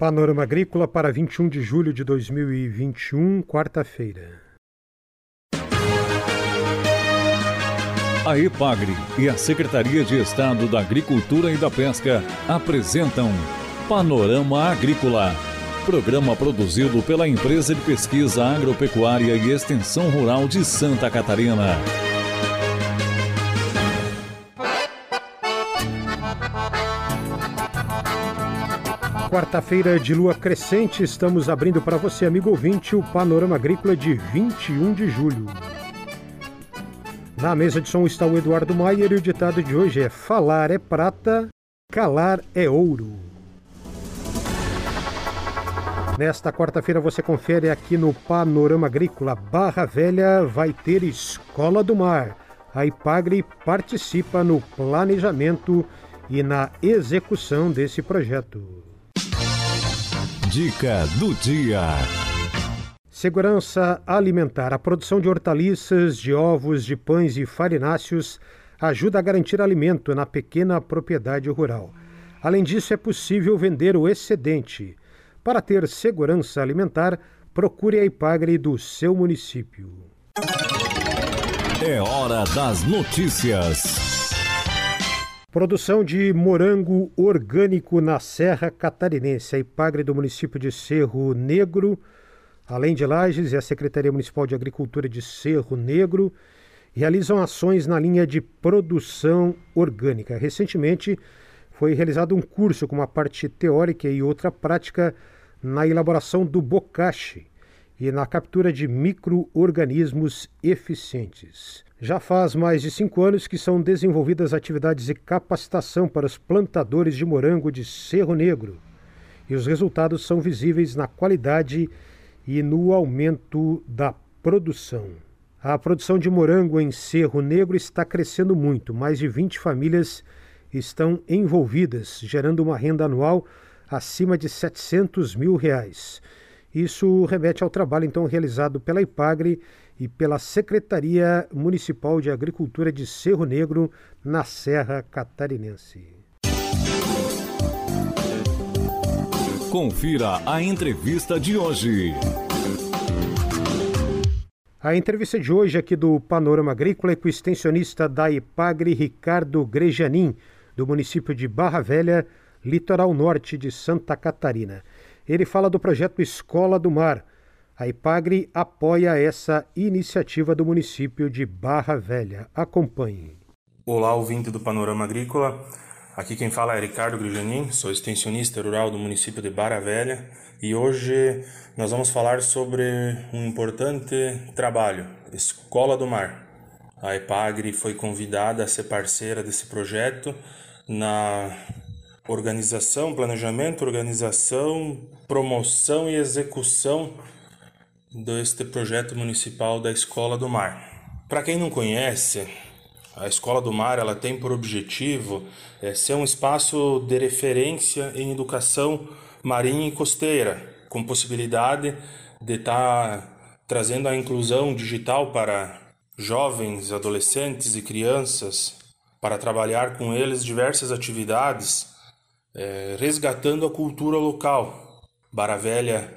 Panorama Agrícola para 21 de julho de 2021, quarta-feira. A EPAGRE e a Secretaria de Estado da Agricultura e da Pesca apresentam Panorama Agrícola, programa produzido pela Empresa de Pesquisa Agropecuária e Extensão Rural de Santa Catarina. Quarta-feira de lua crescente, estamos abrindo para você, amigo ouvinte, o Panorama Agrícola de 21 de julho. Na mesa de som está o Eduardo Maier e o ditado de hoje é: Falar é prata, calar é ouro. Nesta quarta-feira você confere aqui no Panorama Agrícola Barra Velha vai ter Escola do Mar. A Ipagre participa no planejamento e na execução desse projeto. Dica do dia. Segurança alimentar. A produção de hortaliças, de ovos, de pães e farináceos ajuda a garantir alimento na pequena propriedade rural. Além disso, é possível vender o excedente. Para ter segurança alimentar, procure a Ipagre do seu município. É hora das notícias. Produção de morango orgânico na Serra Catarinense. A Ipagre do município de Cerro Negro, além de Lages e a Secretaria Municipal de Agricultura de Cerro Negro, realizam ações na linha de produção orgânica. Recentemente foi realizado um curso com uma parte teórica e outra prática na elaboração do bocache e na captura de micro-organismos eficientes. Já faz mais de cinco anos que são desenvolvidas atividades de capacitação para os plantadores de morango de Cerro Negro. E os resultados são visíveis na qualidade e no aumento da produção. A produção de morango em Cerro Negro está crescendo muito. Mais de 20 famílias estão envolvidas, gerando uma renda anual acima de 700 mil reais. Isso remete ao trabalho então realizado pela Ipagre e pela Secretaria Municipal de Agricultura de Cerro Negro, na Serra Catarinense. Confira a entrevista de hoje. A entrevista de hoje aqui do Panorama Agrícola é com o extensionista da Ipagre, Ricardo Grejanin, do município de Barra Velha, litoral norte de Santa Catarina. Ele fala do projeto Escola do Mar, a Ipagre apoia essa iniciativa do município de Barra Velha. Acompanhe. Olá, ouvinte do Panorama Agrícola. Aqui quem fala é Ricardo Grijanin, sou extensionista rural do município de Barra Velha e hoje nós vamos falar sobre um importante trabalho, Escola do Mar. A Ipagre foi convidada a ser parceira desse projeto na organização, planejamento, organização, promoção e execução deste projeto municipal da Escola do Mar. Para quem não conhece, a Escola do Mar ela tem por objetivo é, ser um espaço de referência em educação marinha e costeira, com possibilidade de estar tá trazendo a inclusão digital para jovens, adolescentes e crianças, para trabalhar com eles diversas atividades, é, resgatando a cultura local. Barra Velha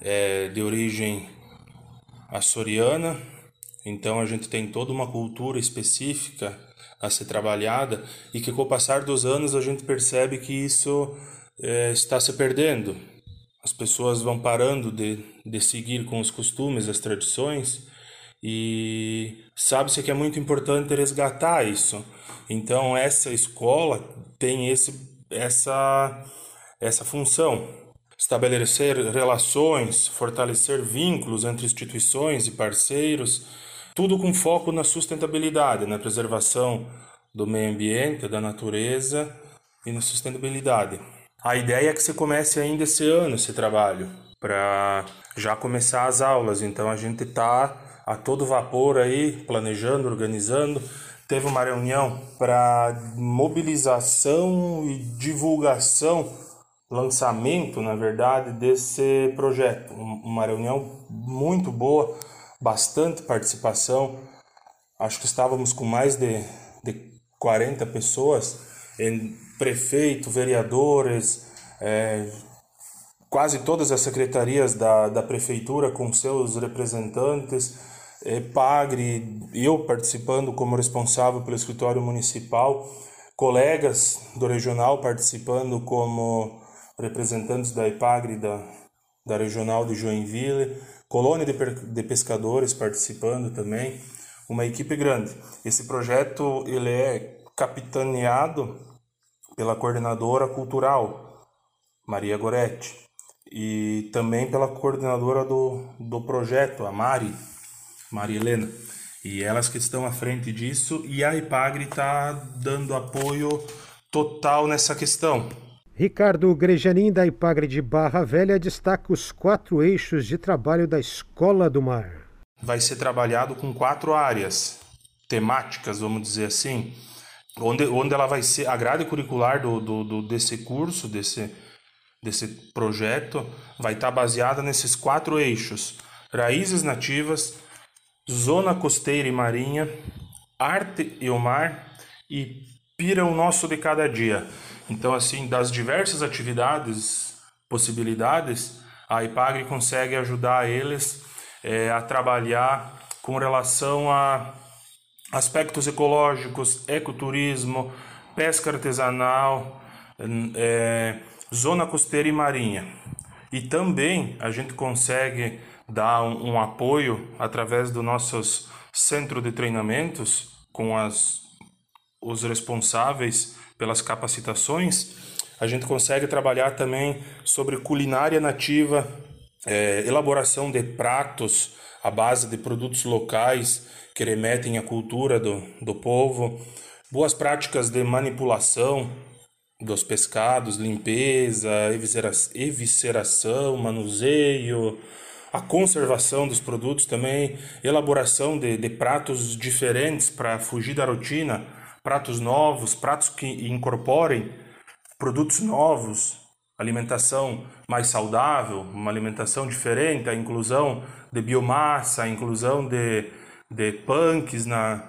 é de origem açoriana, então a gente tem toda uma cultura específica a ser trabalhada e que com o passar dos anos a gente percebe que isso é, está se perdendo. As pessoas vão parando de, de seguir com os costumes, as tradições e sabe-se que é muito importante resgatar isso. Então essa escola tem esse, essa, essa função estabelecer relações, fortalecer vínculos entre instituições e parceiros, tudo com foco na sustentabilidade, na preservação do meio ambiente, da natureza e na sustentabilidade. A ideia é que se comece ainda esse ano esse trabalho, para já começar as aulas. Então a gente está a todo vapor aí, planejando, organizando. Teve uma reunião para mobilização e divulgação lançamento, na verdade, desse projeto. Uma reunião muito boa, bastante participação. Acho que estávamos com mais de, de 40 pessoas, prefeito, vereadores, é, quase todas as secretarias da, da prefeitura com seus representantes, Pagre, eu participando como responsável pelo escritório municipal, colegas do regional participando como representantes da IPAGRE da, da regional de Joinville, colônia de, de pescadores participando também, uma equipe grande. Esse projeto ele é capitaneado pela coordenadora cultural Maria Goretti e também pela coordenadora do, do projeto, a Mari, Maria Helena. E elas que estão à frente disso e a IPAGRE está dando apoio total nessa questão. Ricardo Grejanin, da IPAGRE de Barra Velha, destaca os quatro eixos de trabalho da Escola do Mar. Vai ser trabalhado com quatro áreas temáticas, vamos dizer assim, onde, onde ela vai ser, a grade curricular do, do, do desse curso, desse, desse projeto, vai estar baseada nesses quatro eixos: raízes nativas, Zona Costeira e Marinha, Arte e o Mar e Pira o Nosso de Cada Dia. Então, assim, das diversas atividades, possibilidades, a IPAGRE consegue ajudar eles é, a trabalhar com relação a aspectos ecológicos, ecoturismo, pesca artesanal, é, zona costeira e marinha. E também a gente consegue dar um, um apoio através do nossos centro de treinamentos com as, os responsáveis pelas capacitações, a gente consegue trabalhar também sobre culinária nativa, é, elaboração de pratos à base de produtos locais que remetem à cultura do, do povo, boas práticas de manipulação dos pescados, limpeza, evisceração, manuseio, a conservação dos produtos também, elaboração de, de pratos diferentes para fugir da rotina, pratos novos, pratos que incorporem produtos novos, alimentação mais saudável, uma alimentação diferente, a inclusão de biomassa, a inclusão de, de punks na,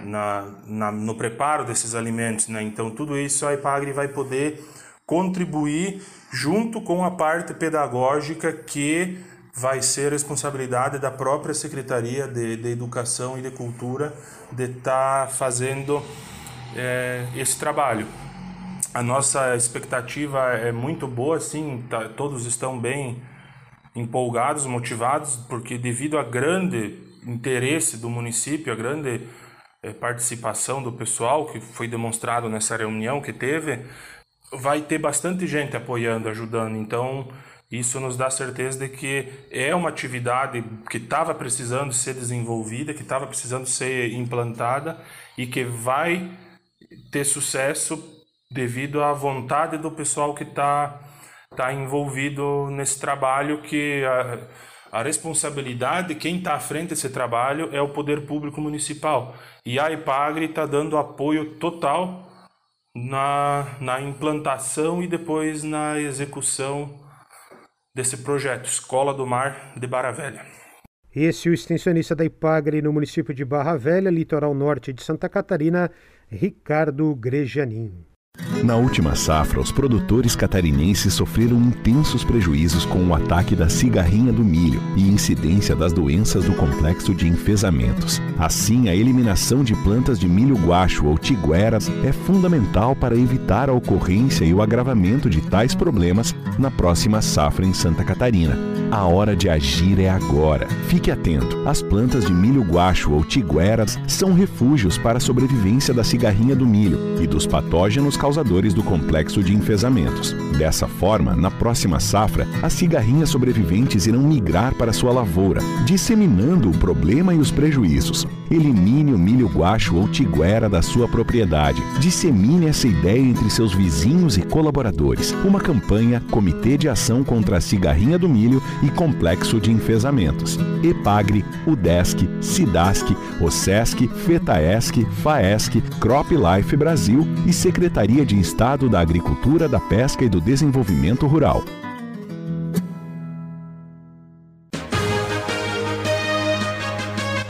na, na, no preparo desses alimentos. Né? Então, tudo isso a IPAGRE vai poder contribuir junto com a parte pedagógica que vai ser responsabilidade da própria Secretaria de, de Educação e de Cultura de estar tá fazendo é, esse trabalho. A nossa expectativa é muito boa, sim, tá, todos estão bem empolgados, motivados, porque devido ao grande interesse do município, a grande é, participação do pessoal que foi demonstrado nessa reunião que teve, vai ter bastante gente apoiando, ajudando. Então, isso nos dá certeza de que é uma atividade que estava precisando ser desenvolvida, que estava precisando ser implantada e que vai ter sucesso devido à vontade do pessoal que está tá envolvido nesse trabalho, que a, a responsabilidade, quem está à frente desse trabalho é o poder público municipal. E a IPAGRE está dando apoio total na, na implantação e depois na execução desse projeto Escola do Mar de Barra Velha. Esse é o extensionista da IPAGRE no município de Barra Velha, litoral norte de Santa Catarina, Ricardo Grejanin. Na última safra, os produtores catarinenses sofreram intensos prejuízos com o ataque da cigarrinha do milho e incidência das doenças do complexo de enfesamentos. Assim, a eliminação de plantas de milho guacho ou tigueras é fundamental para evitar a ocorrência e o agravamento de tais problemas na próxima safra em Santa Catarina. A hora de agir é agora. Fique atento. As plantas de milho guacho ou tigueras são refúgios para a sobrevivência da cigarrinha do milho e dos patógenos causadores do complexo de enfesamentos. Dessa forma, na próxima safra, as cigarrinhas sobreviventes irão migrar para sua lavoura, disseminando o problema e os prejuízos. Elimine o milho guacho ou tiguera da sua propriedade. Dissemine essa ideia entre seus vizinhos e colaboradores. Uma campanha Comitê de Ação contra a Cigarrinha do Milho e Complexo de Enfesamentos. EPAGRE, UDESC, SIDASC, OSESC, FETAESC, FAESC, Crop Life Brasil e Secretaria de Estado da Agricultura, da Pesca e do Desenvolvimento Rural.